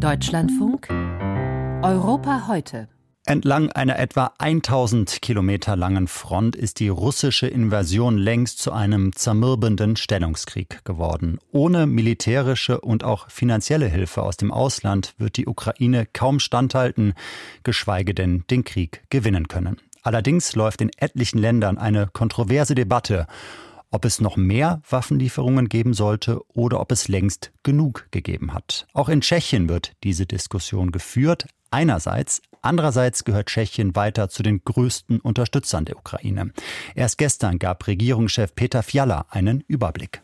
Deutschlandfunk Europa heute. Entlang einer etwa 1000 Kilometer langen Front ist die russische Invasion längst zu einem zermürbenden Stellungskrieg geworden. Ohne militärische und auch finanzielle Hilfe aus dem Ausland wird die Ukraine kaum standhalten, geschweige denn den Krieg gewinnen können. Allerdings läuft in etlichen Ländern eine kontroverse Debatte ob es noch mehr Waffenlieferungen geben sollte oder ob es längst genug gegeben hat. Auch in Tschechien wird diese Diskussion geführt. Einerseits, andererseits gehört Tschechien weiter zu den größten Unterstützern der Ukraine. Erst gestern gab Regierungschef Peter Fiala einen Überblick.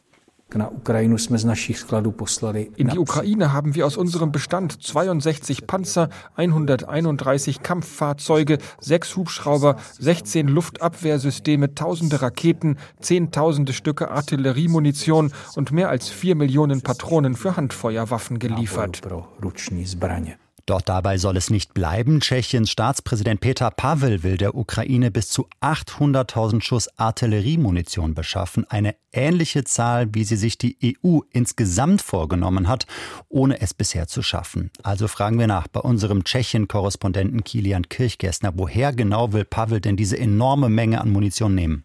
In die Ukraine haben wir aus unserem Bestand 62 Panzer, 131 Kampffahrzeuge, sechs Hubschrauber, 16 Luftabwehrsysteme, tausende Raketen, zehntausende Stücke Artilleriemunition und mehr als vier Millionen Patronen für Handfeuerwaffen geliefert. Doch dabei soll es nicht bleiben. Tschechiens Staatspräsident Peter Pavel will der Ukraine bis zu 800.000 Schuss Artilleriemunition beschaffen. Eine ähnliche Zahl, wie sie sich die EU insgesamt vorgenommen hat, ohne es bisher zu schaffen. Also fragen wir nach bei unserem Tschechien-Korrespondenten Kilian Kirchgessner, woher genau will Pavel denn diese enorme Menge an Munition nehmen?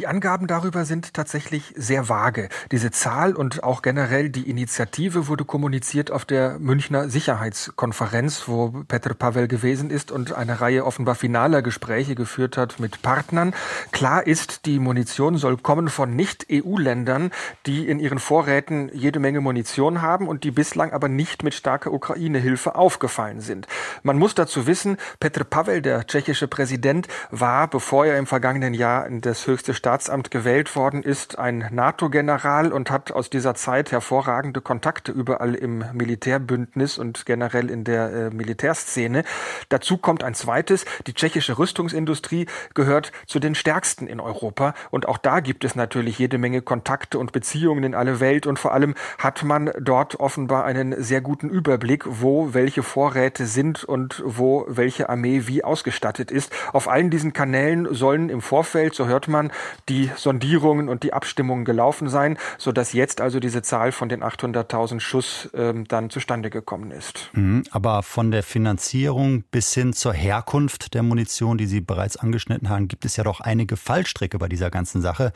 Die Angaben darüber sind tatsächlich sehr vage. Diese Zahl und auch generell die Initiative wurde kommuniziert auf der Münchner Sicherheitskonferenz, wo Petr Pavel gewesen ist und eine Reihe offenbar finaler Gespräche geführt hat mit Partnern. Klar ist, die Munition soll kommen von Nicht-EU-Ländern, die in ihren Vorräten jede Menge Munition haben und die bislang aber nicht mit starker Ukraine-Hilfe aufgefallen sind. Man muss dazu wissen, Petr Pavel, der tschechische Präsident, war, bevor er im vergangenen Jahr in das höchste Staatsamt gewählt worden ist, ein NATO-General und hat aus dieser Zeit hervorragende Kontakte überall im Militärbündnis und generell in der äh, Militärszene. Dazu kommt ein zweites. Die tschechische Rüstungsindustrie gehört zu den stärksten in Europa und auch da gibt es natürlich jede Menge Kontakte und Beziehungen in alle Welt und vor allem hat man dort offenbar einen sehr guten Überblick, wo welche Vorräte sind und wo welche Armee wie ausgestattet ist. Auf allen diesen Kanälen sollen im Vorfeld, so hört man, die Sondierungen und die Abstimmungen gelaufen sein, sodass jetzt also diese Zahl von den 800.000 Schuss ähm, dann zustande gekommen ist. Mhm, aber von der Finanzierung bis hin zur Herkunft der Munition, die Sie bereits angeschnitten haben, gibt es ja doch einige Fallstricke bei dieser ganzen Sache.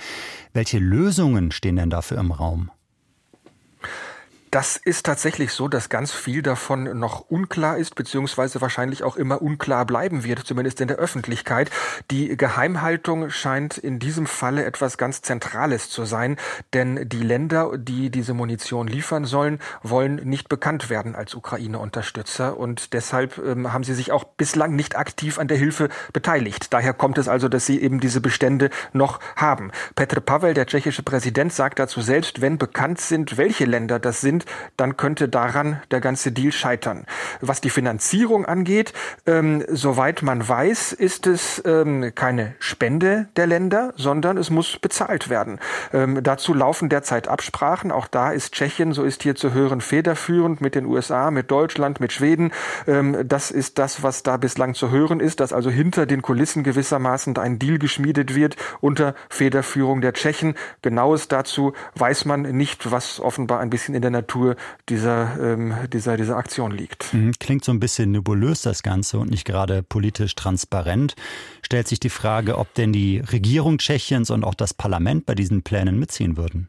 Welche Lösungen stehen denn dafür im Raum? Das ist tatsächlich so, dass ganz viel davon noch unklar ist, beziehungsweise wahrscheinlich auch immer unklar bleiben wird, zumindest in der Öffentlichkeit. Die Geheimhaltung scheint in diesem Falle etwas ganz Zentrales zu sein, denn die Länder, die diese Munition liefern sollen, wollen nicht bekannt werden als Ukraine-Unterstützer und deshalb ähm, haben sie sich auch bislang nicht aktiv an der Hilfe beteiligt. Daher kommt es also, dass sie eben diese Bestände noch haben. Petr Pavel, der tschechische Präsident, sagt dazu selbst, wenn bekannt sind, welche Länder das sind, dann könnte daran der ganze Deal scheitern. Was die Finanzierung angeht, ähm, soweit man weiß, ist es ähm, keine Spende der Länder, sondern es muss bezahlt werden. Ähm, dazu laufen derzeit Absprachen. Auch da ist Tschechien, so ist hier zu hören, federführend mit den USA, mit Deutschland, mit Schweden. Ähm, das ist das, was da bislang zu hören ist, dass also hinter den Kulissen gewissermaßen ein Deal geschmiedet wird unter Federführung der Tschechen. Genaues dazu weiß man nicht, was offenbar ein bisschen in der Natur Natur dieser, ähm, dieser, dieser Aktion liegt. Mhm, klingt so ein bisschen nebulös das Ganze und nicht gerade politisch transparent. Stellt sich die Frage, ob denn die Regierung Tschechiens und auch das Parlament bei diesen Plänen mitziehen würden.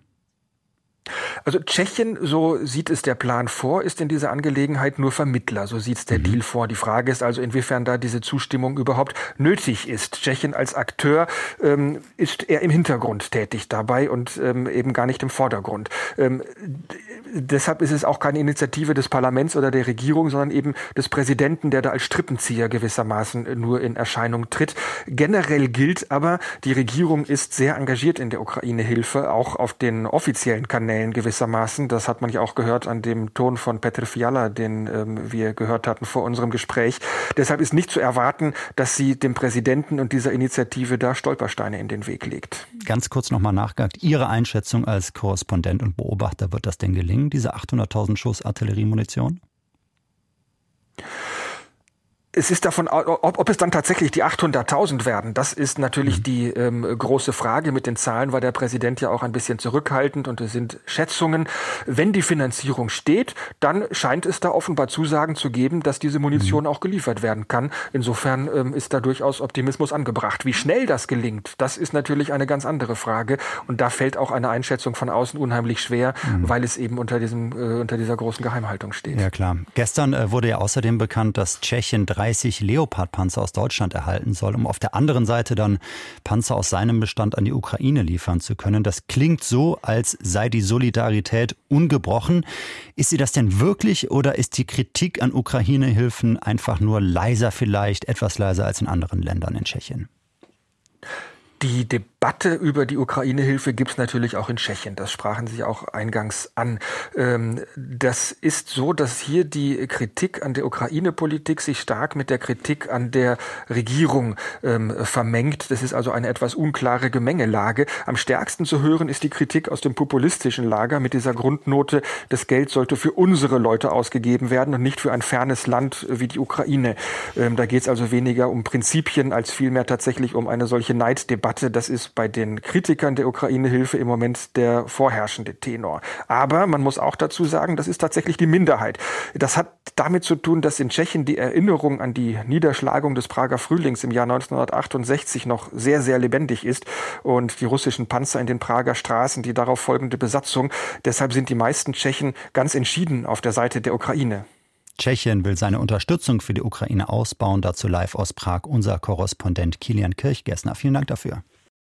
Also Tschechien, so sieht es der Plan vor, ist in dieser Angelegenheit nur Vermittler. So sieht es der mhm. Deal vor. Die Frage ist also, inwiefern da diese Zustimmung überhaupt nötig ist. Tschechien als Akteur ähm, ist eher im Hintergrund tätig dabei und ähm, eben gar nicht im Vordergrund. Ähm, deshalb ist es auch keine Initiative des Parlaments oder der Regierung, sondern eben des Präsidenten, der da als Strippenzieher gewissermaßen nur in Erscheinung tritt. Generell gilt aber, die Regierung ist sehr engagiert in der Ukraine-Hilfe, auch auf den offiziellen Kanälen Kanälen gewissermaßen. Das hat man ja auch gehört an dem Ton von Petr Fiala, den ähm, wir gehört hatten vor unserem Gespräch. Deshalb ist nicht zu erwarten, dass sie dem Präsidenten und dieser Initiative da Stolpersteine in den Weg legt. Ganz kurz nochmal nachgehakt. Ihre Einschätzung als Korrespondent und Beobachter, wird das denn gelingen, diese 800.000 Schuss Artilleriemunition? Es ist davon, ob, ob es dann tatsächlich die 800.000 werden, das ist natürlich mhm. die ähm, große Frage. Mit den Zahlen war der Präsident ja auch ein bisschen zurückhaltend und es sind Schätzungen. Wenn die Finanzierung steht, dann scheint es da offenbar Zusagen zu geben, dass diese Munition mhm. auch geliefert werden kann. Insofern ähm, ist da durchaus Optimismus angebracht. Wie schnell das gelingt, das ist natürlich eine ganz andere Frage und da fällt auch eine Einschätzung von außen unheimlich schwer, mhm. weil es eben unter diesem äh, unter dieser großen Geheimhaltung steht. Ja klar. Gestern äh, wurde ja außerdem bekannt, dass Tschechien 30 Leopard-Panzer aus Deutschland erhalten soll, um auf der anderen Seite dann Panzer aus seinem Bestand an die Ukraine liefern zu können. Das klingt so, als sei die Solidarität ungebrochen. Ist sie das denn wirklich oder ist die Kritik an Ukraine-Hilfen einfach nur leiser vielleicht, etwas leiser als in anderen Ländern in Tschechien? Die Debatte über die Ukraine-Hilfe gibt es natürlich auch in Tschechien. Das sprachen Sie auch eingangs an. Ähm, das ist so, dass hier die Kritik an der Ukraine-Politik sich stark mit der Kritik an der Regierung ähm, vermengt. Das ist also eine etwas unklare Gemengelage. Am stärksten zu hören ist die Kritik aus dem populistischen Lager mit dieser Grundnote, das Geld sollte für unsere Leute ausgegeben werden und nicht für ein fernes Land wie die Ukraine. Ähm, da geht es also weniger um Prinzipien als vielmehr tatsächlich um eine solche Neiddebatte. Debatte, das ist bei den Kritikern der Ukraine-Hilfe im Moment der vorherrschende Tenor. Aber man muss auch dazu sagen, das ist tatsächlich die Minderheit. Das hat damit zu tun, dass in Tschechien die Erinnerung an die Niederschlagung des Prager Frühlings im Jahr 1968 noch sehr, sehr lebendig ist und die russischen Panzer in den Prager Straßen, die darauf folgende Besatzung. Deshalb sind die meisten Tschechen ganz entschieden auf der Seite der Ukraine. Tschechien will seine Unterstützung für die Ukraine ausbauen. Dazu live aus Prag unser Korrespondent Kilian Kirchgessner. Vielen Dank dafür.